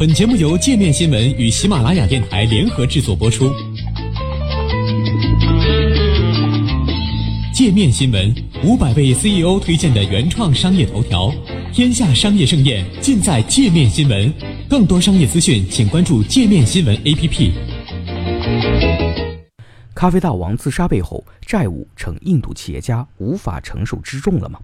本节目由界面新闻与喜马拉雅电台联合制作播出。界面新闻五百位 CEO 推荐的原创商业头条，天下商业盛宴尽在界面新闻。更多商业资讯，请关注界面新闻 APP。咖啡大王自杀背后，债务成印度企业家无法承受之重了吗？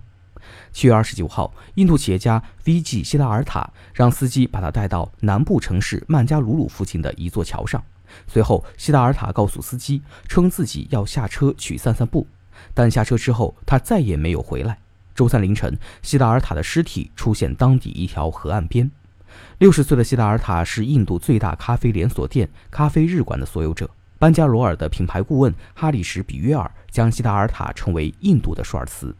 七月二十九号，印度企业家 V.G. 希达尔塔让司机把他带到南部城市曼加鲁鲁附近的一座桥上。随后，希达尔塔告诉司机，称自己要下车去散散步，但下车之后他再也没有回来。周三凌晨，希达尔塔的尸体出现当地一条河岸边。六十岁的希达尔塔是印度最大咖啡连锁店咖啡日馆的所有者。班加罗尔的品牌顾问哈里什比约尔将希达尔塔称为印度的舒尔茨。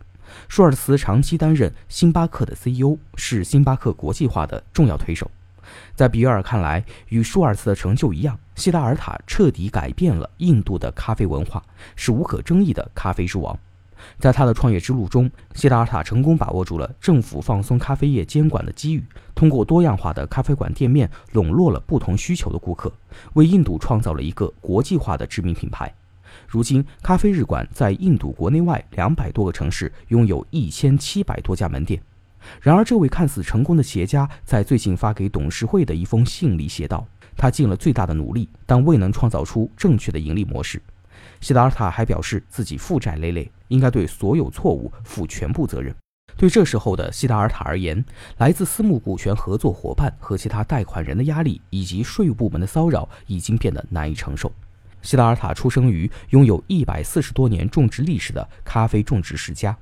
舒尔茨长期担任星巴克的 CEO，是星巴克国际化的重要推手。在比尔看来，与舒尔茨的成就一样，希达尔塔彻底改变了印度的咖啡文化，是无可争议的咖啡之王。在他的创业之路中，谢达尔塔成功把握住了政府放松咖啡业监管的机遇，通过多样化的咖啡馆店面笼络了不同需求的顾客，为印度创造了一个国际化的知名品牌。如今，咖啡日馆在印度国内外两百多个城市拥有一千七百多家门店。然而，这位看似成功的企业家在最近发给董事会的一封信里写道：“他尽了最大的努力，但未能创造出正确的盈利模式。”希达尔塔还表示自己负债累累，应该对所有错误负全部责任。对这时候的希达尔塔而言，来自私募股权合作伙伴和其他贷款人的压力，以及税务部门的骚扰，已经变得难以承受。希达尔塔出生于拥有一百四十多年种植历史的咖啡种植世家，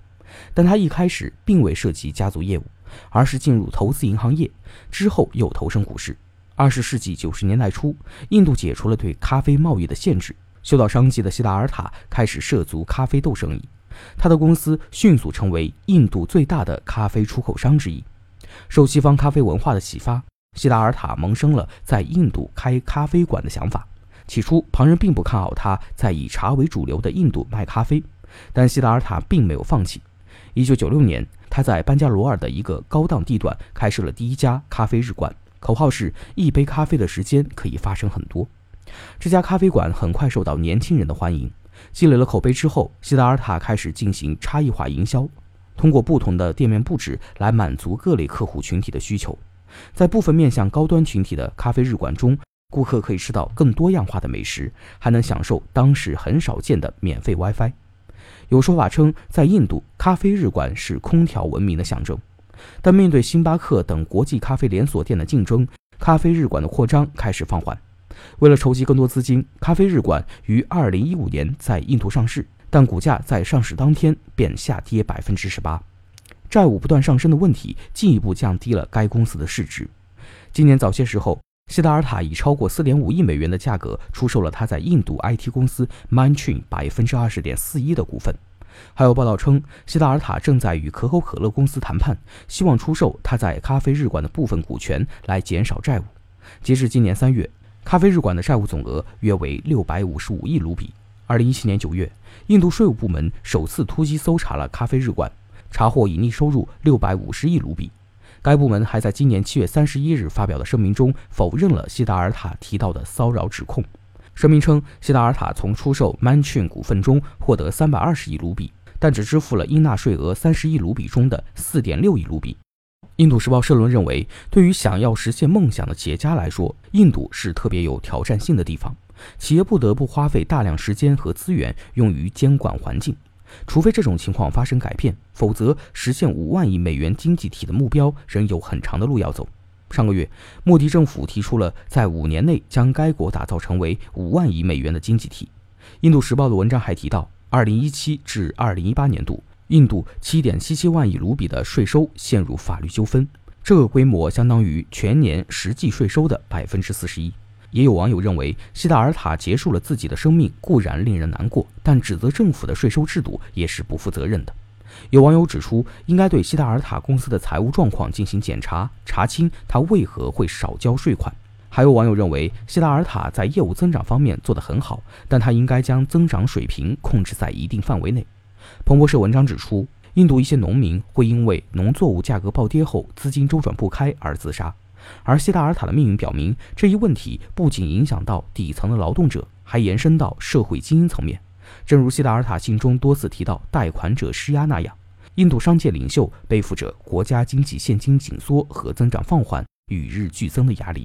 但他一开始并未涉及家族业务，而是进入投资银行业，之后又投身股市。二十世纪九十年代初，印度解除了对咖啡贸易的限制，嗅到商机的希达尔塔开始涉足咖啡豆生意，他的公司迅速成为印度最大的咖啡出口商之一。受西方咖啡文化的启发，希达尔塔萌生了在印度开咖啡馆的想法。起初，旁人并不看好他在以茶为主流的印度卖咖啡，但希达尔塔并没有放弃。1996年，他在班加罗尔的一个高档地段开设了第一家咖啡日馆，口号是一杯咖啡的时间可以发生很多。这家咖啡馆很快受到年轻人的欢迎，积累了口碑之后，希达尔塔开始进行差异化营销，通过不同的店面布置来满足各类客户群体的需求。在部分面向高端群体的咖啡日馆中，顾客可以吃到更多样化的美食，还能享受当时很少见的免费 WiFi。有说法称，在印度，咖啡日馆是空调文明的象征。但面对星巴克等国际咖啡连锁店的竞争，咖啡日馆的扩张开始放缓。为了筹集更多资金，咖啡日馆于2015年在印度上市，但股价在上市当天便下跌百分之十八。债务不断上升的问题进一步降低了该公司的市值。今年早些时候。希达尔塔以超过四点五亿美元的价格出售了他在印度 IT 公司 Mindtree 百分之二十点四一的股份。还有报道称，希达尔塔正在与可口可乐公司谈判，希望出售他在咖啡日馆的部分股权来减少债务。截至今年三月，咖啡日馆的债务总额约为六百五十五亿卢比。二零一七年九月，印度税务部门首次突击搜查了咖啡日馆，查获隐匿收入六百五十亿卢比。该部门还在今年七月三十一日发表的声明中否认了希达尔塔提到的骚扰指控。声明称，希达尔塔从出售 Manchin 股份中获得三百二十亿卢比，但只支付了应纳税额三十亿卢比中的四点六亿卢比。印度时报社论认为，对于想要实现梦想的企业家来说，印度是特别有挑战性的地方，企业不得不花费大量时间和资源用于监管环境。除非这种情况发生改变，否则实现五万亿美元经济体的目标仍有很长的路要走。上个月，莫迪政府提出了在五年内将该国打造成为五万亿美元的经济体。印度时报的文章还提到，二零一七至二零一八年度，印度七点七七万亿卢比的税收陷入法律纠纷，这个规模相当于全年实际税收的百分之四十一。也有网友认为，希达尔塔结束了自己的生命固然令人难过，但指责政府的税收制度也是不负责任的。有网友指出，应该对希达尔塔公司的财务状况进行检查，查清他为何会少交税款。还有网友认为，希达尔塔在业务增长方面做得很好，但他应该将增长水平控制在一定范围内。彭博社文章指出，印度一些农民会因为农作物价格暴跌后资金周转不开而自杀。而希达尔塔的命运表明，这一问题不仅影响到底层的劳动者，还延伸到社会精英层面。正如希达尔塔信中多次提到贷款者施压那样，印度商界领袖背负着国家经济现金紧缩和增长放缓与日俱增的压力。